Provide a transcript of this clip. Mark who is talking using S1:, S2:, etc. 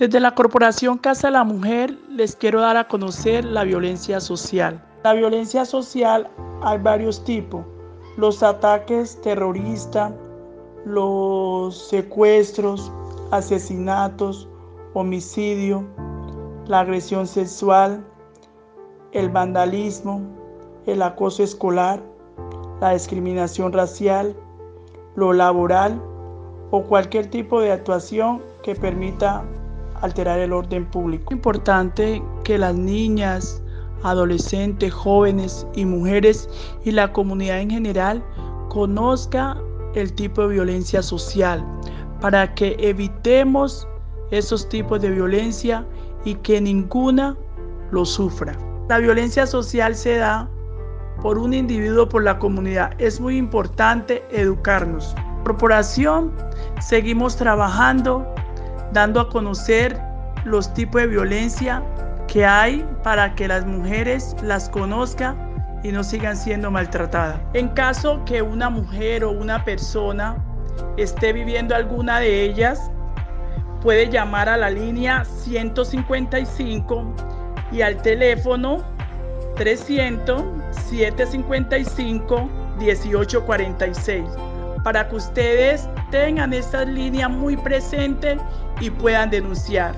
S1: Desde la Corporación Casa de la Mujer les quiero dar a conocer la violencia social. La violencia social hay varios tipos. Los ataques terroristas, los secuestros, asesinatos, homicidio, la agresión sexual, el vandalismo, el acoso escolar, la discriminación racial, lo laboral o cualquier tipo de actuación que permita alterar el orden público. Es importante que las niñas, adolescentes, jóvenes y mujeres y la comunidad en general conozca el tipo de violencia social para que evitemos esos tipos de violencia y que ninguna lo sufra. La violencia social se da por un individuo, por la comunidad. Es muy importante educarnos. Corporación, seguimos trabajando, dando a conocer los tipos de violencia que hay para que las mujeres las conozcan y no sigan siendo maltratadas. En caso que una mujer o una persona esté viviendo alguna de ellas, puede llamar a la línea 155 y al teléfono 300 755 1846 para que ustedes tengan esta línea muy presente y puedan denunciar.